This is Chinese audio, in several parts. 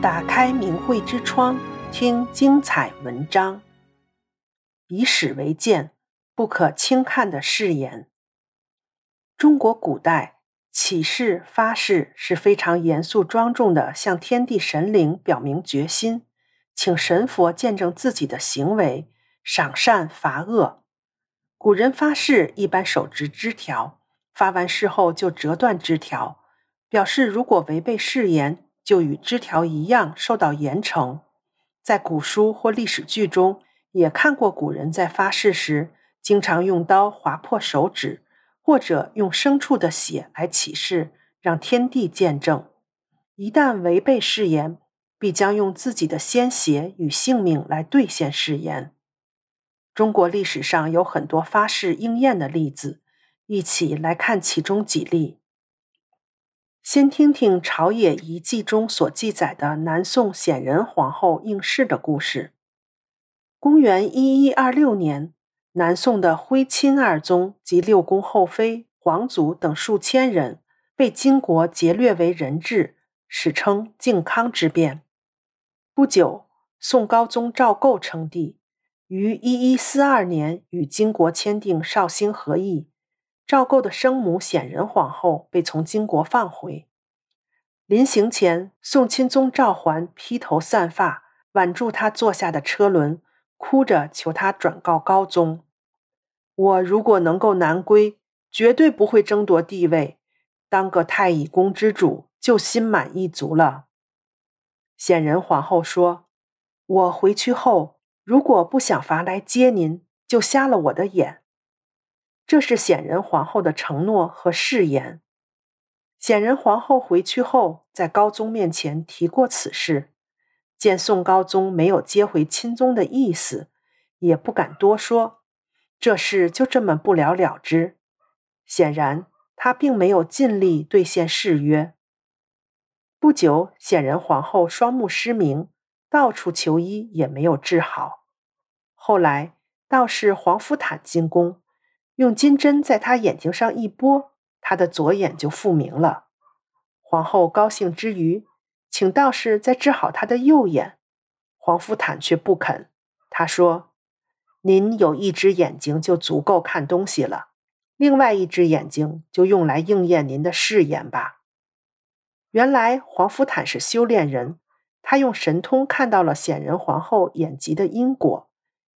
打开明慧之窗，听精彩文章。以史为鉴，不可轻看的誓言。中国古代起誓发誓是非常严肃庄重的，向天地神灵表明决心，请神佛见证自己的行为，赏善罚恶。古人发誓一般手执枝条，发完誓后就折断枝条，表示如果违背誓言，就与枝条一样受到严惩。在古书或历史剧中，也看过古人在发誓时，经常用刀划破手指，或者用牲畜的血来起誓，让天地见证。一旦违背誓言，必将用自己的鲜血与性命来兑现誓言。中国历史上有很多发誓应验的例子，一起来看其中几例。先听听《朝野遗迹》中所记载的南宋显仁皇后应试的故事。公元一一二六年，南宋的徽钦二宗及六宫后妃、皇族等数千人被金国劫掠为人质，史称靖康之变。不久，宋高宗赵构称帝，于一一四二年与金国签订绍兴和议。赵构的生母显仁皇后被从金国放回，临行前，宋钦宗赵桓披头散发，挽住他坐下的车轮，哭着求他转告高宗：“我如果能够南归，绝对不会争夺帝位，当个太乙宫之主就心满意足了。”显仁皇后说：“我回去后，如果不想罚来接您，就瞎了我的眼。”这是显仁皇后的承诺和誓言。显仁皇后回去后，在高宗面前提过此事，见宋高宗没有接回钦宗的意思，也不敢多说，这事就这么不了了之。显然，他并没有尽力兑现誓约。不久，显仁皇后双目失明，到处求医也没有治好。后来，道士黄福坦进宫。用金针在他眼睛上一拨，他的左眼就复明了。皇后高兴之余，请道士再治好他的右眼，黄甫坦却不肯。他说：“您有一只眼睛就足够看东西了，另外一只眼睛就用来应验您的誓言吧。”原来黄甫坦是修炼人，他用神通看到了显仁皇后眼疾的因果。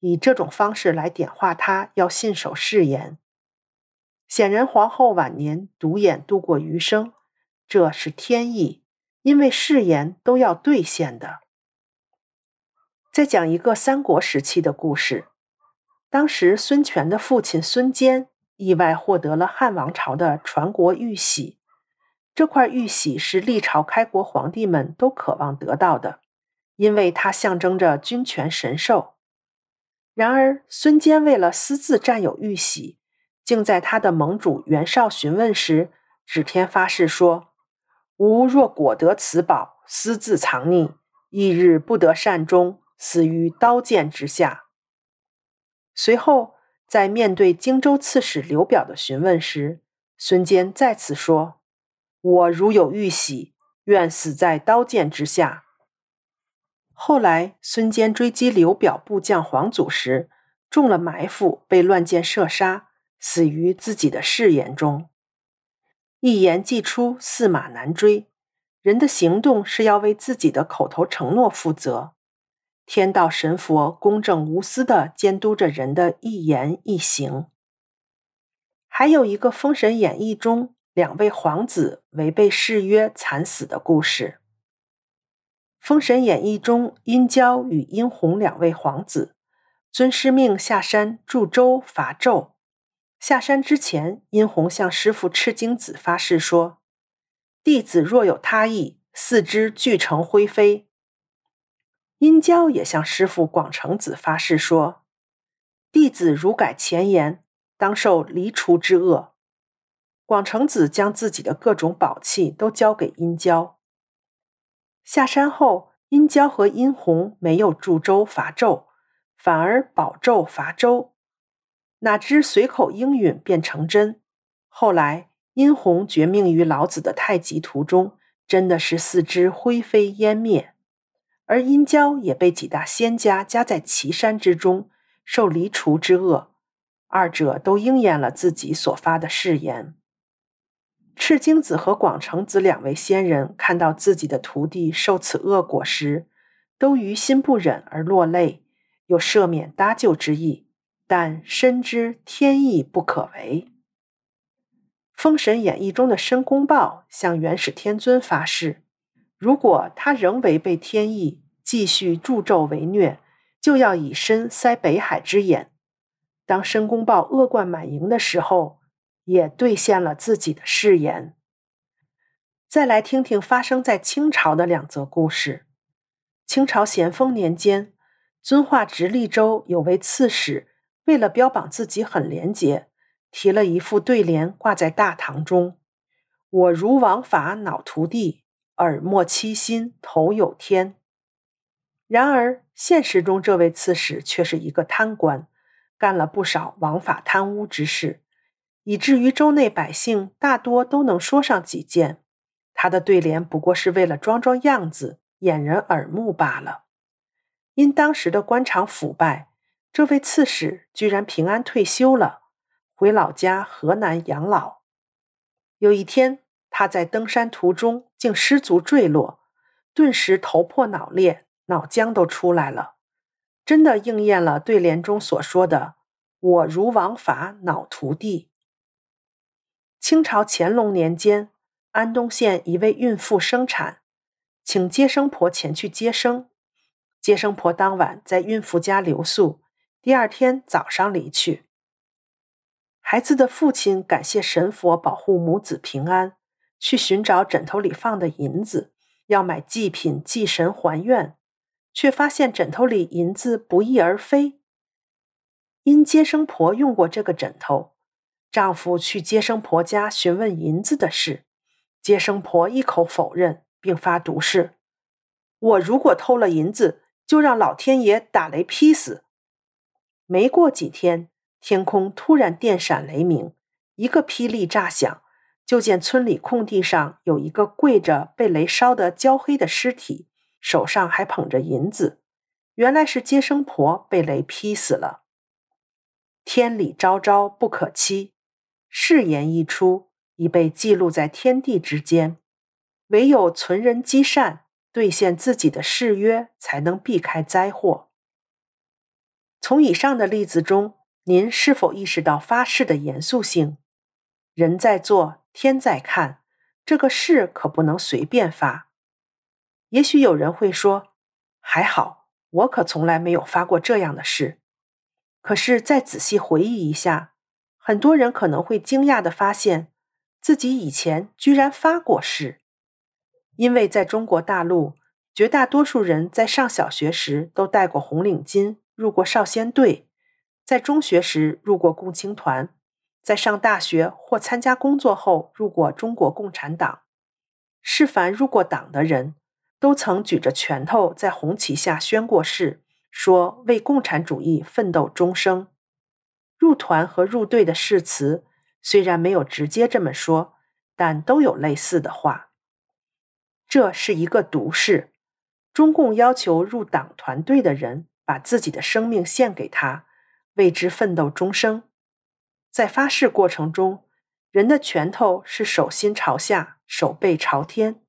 以这种方式来点化他，要信守誓言。显仁皇后晚年独眼度过余生，这是天意，因为誓言都要兑现的。再讲一个三国时期的故事。当时孙权的父亲孙坚意外获得了汉王朝的传国玉玺，这块玉玺是历朝开国皇帝们都渴望得到的，因为它象征着君权神授。然而，孙坚为了私自占有玉玺，竟在他的盟主袁绍询问时，指天发誓说：“吾若果得此宝，私自藏匿，一日不得善终，死于刀剑之下。”随后，在面对荆州刺史刘表的询问时，孙坚再次说：“我如有玉玺，愿死在刀剑之下。”后来，孙坚追击刘表部将黄祖时，中了埋伏，被乱箭射杀，死于自己的誓言中。一言既出，驷马难追。人的行动是要为自己的口头承诺负责。天道神佛公正无私地监督着人的一言一行。还有一个《封神演义》中两位皇子违背誓约惨死的故事。《封神演义》中，殷郊与殷红两位皇子遵师命下山筑舟伐纣。下山之前，殷红向师傅赤精子发誓说：“弟子若有他意，四肢俱成灰飞。”殷郊也向师傅广成子发誓说：“弟子如改前言，当受离除之厄。”广成子将自己的各种宝器都交给殷郊。下山后，殷郊和殷红没有助周伐纣，反而保纣伐周。哪知随口应允便成真。后来，殷红绝命于老子的太极图中，真的是四肢灰飞烟灭。而殷郊也被几大仙家夹在岐山之中，受离除之厄。二者都应验了自己所发的誓言。赤精子和广成子两位仙人看到自己的徒弟受此恶果时，都于心不忍而落泪，有赦免搭救之意，但深知天意不可违。《封神演义》中的申公豹向元始天尊发誓，如果他仍违背天意，继续助纣为虐，就要以身塞北海之眼。当申公豹恶贯满盈的时候，也兑现了自己的誓言。再来听听发生在清朝的两则故事。清朝咸丰年间，遵化直隶州有位刺史，为了标榜自己很廉洁，提了一副对联挂在大堂中：“我如王法恼徒弟，耳莫欺心头有天。”然而现实中，这位刺史却是一个贪官。干了不少枉法贪污之事，以至于州内百姓大多都能说上几件。他的对联不过是为了装装样子，掩人耳目罢了。因当时的官场腐败，这位刺史居然平安退休了，回老家河南养老。有一天，他在登山途中竟失足坠落，顿时头破脑裂，脑浆都出来了。真的应验了对联中所说的“我如王法恼徒弟”。清朝乾隆年间，安东县一位孕妇生产，请接生婆前去接生。接生婆当晚在孕妇家留宿，第二天早上离去。孩子的父亲感谢神佛保护母子平安，去寻找枕头里放的银子，要买祭品祭神还愿。却发现枕头里银子不翼而飞。因接生婆用过这个枕头，丈夫去接生婆家询问银子的事，接生婆一口否认，并发毒誓：“我如果偷了银子，就让老天爷打雷劈死。”没过几天，天空突然电闪雷鸣，一个霹雳炸响，就见村里空地上有一个跪着被雷烧得焦黑的尸体。手上还捧着银子，原来是接生婆被雷劈死了。天理昭昭不可欺，誓言一出，已被记录在天地之间。唯有存人积善，兑现自己的誓约，才能避开灾祸。从以上的例子中，您是否意识到发誓的严肃性？人在做，天在看，这个誓可不能随便发。也许有人会说：“还好，我可从来没有发过这样的誓。”可是再仔细回忆一下，很多人可能会惊讶地发现，自己以前居然发过誓。因为在中国大陆，绝大多数人在上小学时都戴过红领巾，入过少先队；在中学时入过共青团；在上大学或参加工作后入过中国共产党。是凡入过党的人，都曾举着拳头在红旗下宣过誓，说为共产主义奋斗终生。入团和入队的誓词虽然没有直接这么说，但都有类似的话。这是一个毒誓，中共要求入党团队的人把自己的生命献给他，为之奋斗终生。在发誓过程中，人的拳头是手心朝下，手背朝天。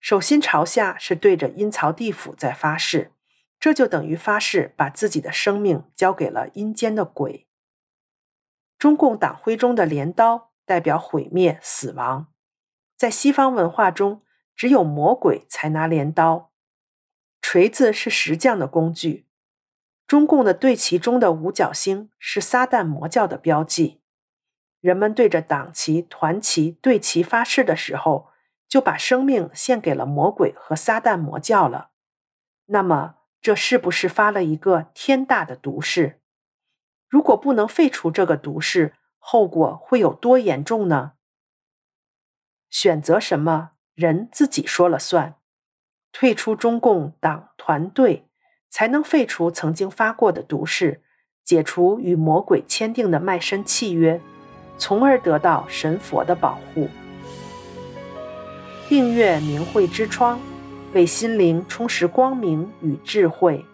手心朝下是对着阴曹地府在发誓，这就等于发誓把自己的生命交给了阴间的鬼。中共党徽中的镰刀代表毁灭、死亡，在西方文化中，只有魔鬼才拿镰刀。锤子是石匠的工具。中共的队旗中的五角星是撒旦魔教的标记。人们对着党旗、团旗、队旗发誓的时候，就把生命献给了魔鬼和撒旦魔教了。那么，这是不是发了一个天大的毒誓？如果不能废除这个毒誓，后果会有多严重呢？选择什么，人自己说了算。退出中共党团队，才能废除曾经发过的毒誓，解除与魔鬼签订的卖身契约，从而得到神佛的保护。订阅明慧之窗，为心灵充实光明与智慧。